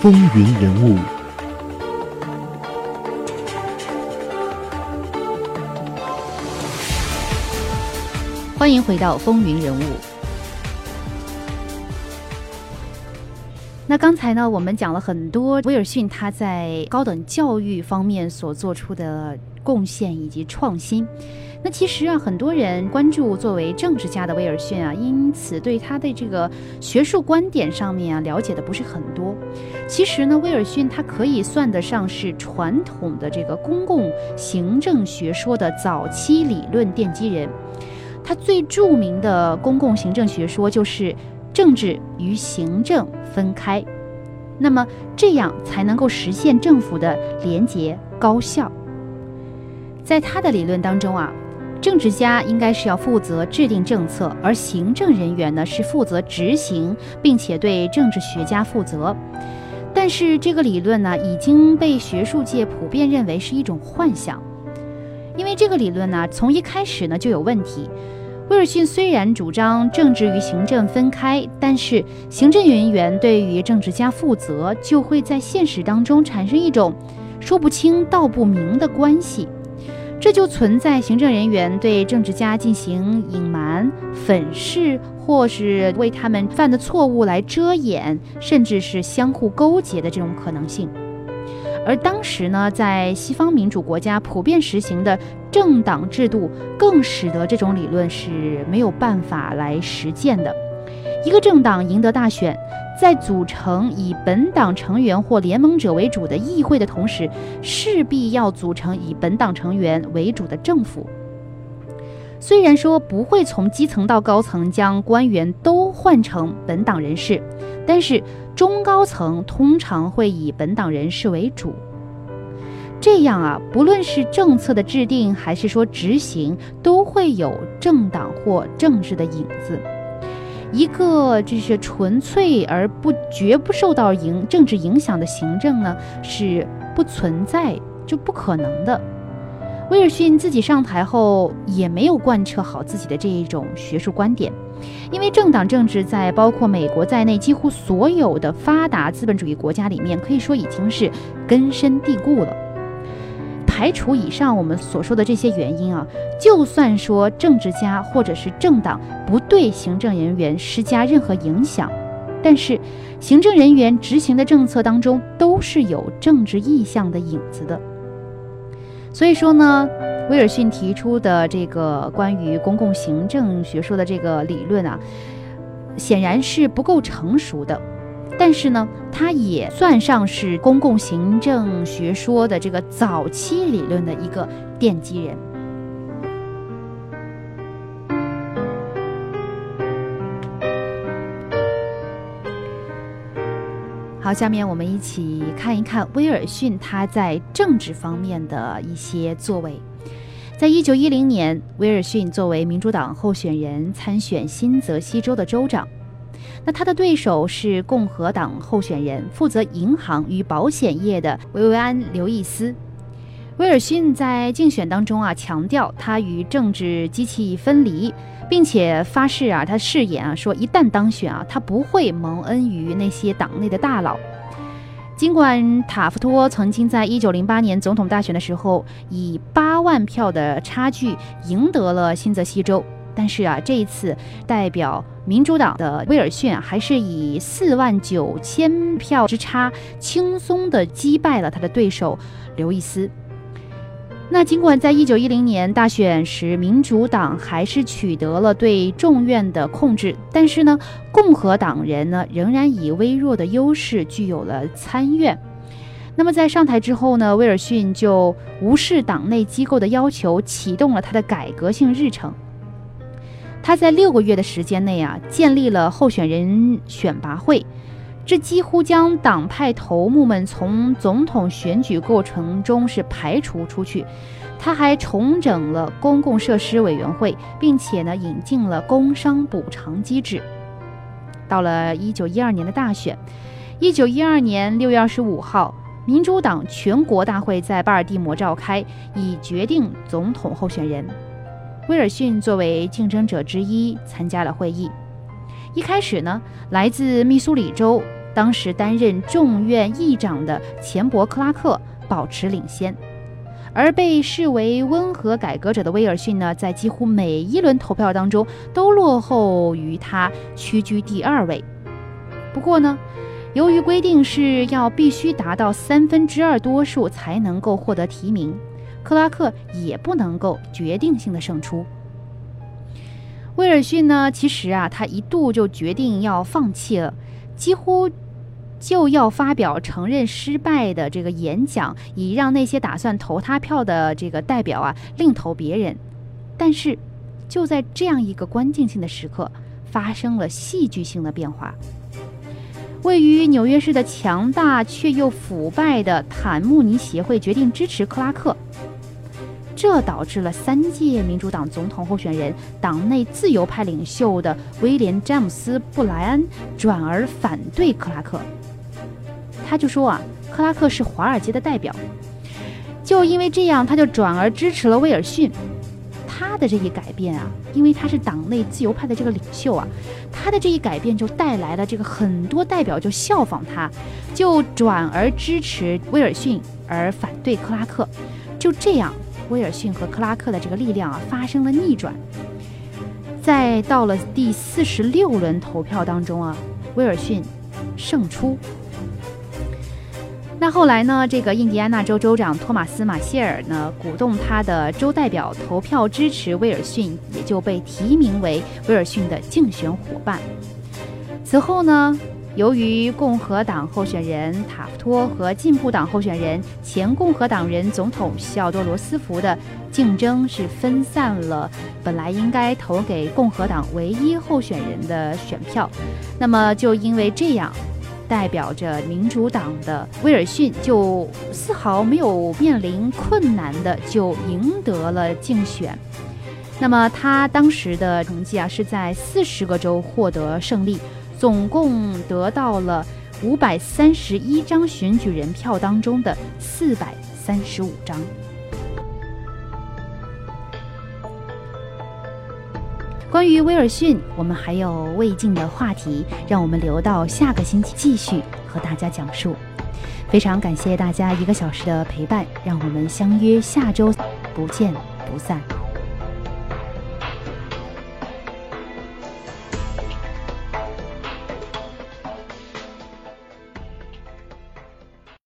风云人物。欢迎回到风云人物。那刚才呢，我们讲了很多威尔逊他在高等教育方面所做出的贡献以及创新。那其实啊，很多人关注作为政治家的威尔逊啊，因此对他的这个学术观点上面啊了解的不是很多。其实呢，威尔逊他可以算得上是传统的这个公共行政学说的早期理论奠基人。他最著名的公共行政学说就是政治与行政分开，那么这样才能够实现政府的廉洁高效。在他的理论当中啊，政治家应该是要负责制定政策，而行政人员呢是负责执行，并且对政治学家负责。但是这个理论呢已经被学术界普遍认为是一种幻想，因为这个理论呢从一开始呢就有问题。威尔逊虽然主张政治与行政分开，但是行政人员对于政治家负责，就会在现实当中产生一种说不清道不明的关系。这就存在行政人员对政治家进行隐瞒、粉饰，或是为他们犯的错误来遮掩，甚至是相互勾结的这种可能性。而当时呢，在西方民主国家普遍实行的政党制度，更使得这种理论是没有办法来实践的。一个政党赢得大选，在组成以本党成员或联盟者为主的议会的同时，势必要组成以本党成员为主的政府。虽然说不会从基层到高层将官员都换成本党人士，但是中高层通常会以本党人士为主。这样啊，不论是政策的制定还是说执行，都会有政党或政治的影子。一个就是纯粹而不绝不受到影政治影响的行政呢，是不存在就不可能的。威尔逊自己上台后也没有贯彻好自己的这一种学术观点，因为政党政治在包括美国在内几乎所有的发达资本主义国家里面，可以说已经是根深蒂固了。排除以上我们所说的这些原因啊，就算说政治家或者是政党不对行政人员施加任何影响，但是行政人员执行的政策当中都是有政治意向的影子的。所以说呢，威尔逊提出的这个关于公共行政学说的这个理论啊，显然是不够成熟的。但是呢，它也算上是公共行政学说的这个早期理论的一个奠基人。好，下面我们一起看一看威尔逊他在政治方面的一些作为。在一九一零年，威尔逊作为民主党候选人参选新泽西州的州长。那他的对手是共和党候选人，负责银行与保险业的维维安·刘易斯。威尔逊在竞选当中啊，强调他与政治机器分离。并且发誓啊，他誓言啊，说一旦当选啊，他不会蒙恩于那些党内的大佬。尽管塔夫托曾经在一九零八年总统大选的时候以八万票的差距赢得了新泽西州，但是啊，这一次代表民主党的威尔逊还是以四万九千票之差轻松地击败了他的对手刘易斯。那尽管在一九一零年大选时，民主党还是取得了对众院的控制，但是呢，共和党人呢仍然以微弱的优势具有了参院。那么在上台之后呢，威尔逊就无视党内机构的要求，启动了他的改革性日程。他在六个月的时间内啊，建立了候选人选拔会。这几乎将党派头目们从总统选举过程中是排除出去。他还重整了公共设施委员会，并且呢引进了工商补偿机制。到了一九一二年的大选，一九一二年六月二十五号，民主党全国大会在巴尔的摩召开，以决定总统候选人。威尔逊作为竞争者之一参加了会议。一开始呢，来自密苏里州。当时担任众院议长的钱伯克拉克保持领先，而被视为温和改革者的威尔逊呢，在几乎每一轮投票当中都落后于他，屈居第二位。不过呢，由于规定是要必须达到三分之二多数才能够获得提名，克拉克也不能够决定性的胜出。威尔逊呢，其实啊，他一度就决定要放弃了，几乎就要发表承认失败的这个演讲，以让那些打算投他票的这个代表啊另投别人。但是，就在这样一个关键性的时刻，发生了戏剧性的变化。位于纽约市的强大却又腐败的坦慕尼协会决定支持克拉克，这导致了三届民主党总统候选人、党内自由派领袖的威廉·詹姆斯·布莱恩转而反对克拉克。他就说啊，克拉克是华尔街的代表，就因为这样，他就转而支持了威尔逊。他的这一改变啊，因为他是党内自由派的这个领袖啊，他的这一改变就带来了这个很多代表就效仿他，就转而支持威尔逊，而反对克拉克。就这样，威尔逊和克拉克的这个力量啊发生了逆转。在到了第四十六轮投票当中啊，威尔逊胜出。那后来呢？这个印第安纳州州长托马斯·马歇尔呢，鼓动他的州代表投票支持威尔逊，也就被提名为威尔逊的竞选伙伴。此后呢，由于共和党候选人塔夫托和进步党候选人前共和党人总统西奥多·罗斯福的竞争是分散了本来应该投给共和党唯一候选人的选票，那么就因为这样。代表着民主党的威尔逊就丝毫没有面临困难的就赢得了竞选。那么他当时的成绩啊是在四十个州获得胜利，总共得到了五百三十一张选举人票当中的四百三十五张。关于威尔逊，我们还有未尽的话题，让我们留到下个星期继续和大家讲述。非常感谢大家一个小时的陪伴，让我们相约下周，不见不散。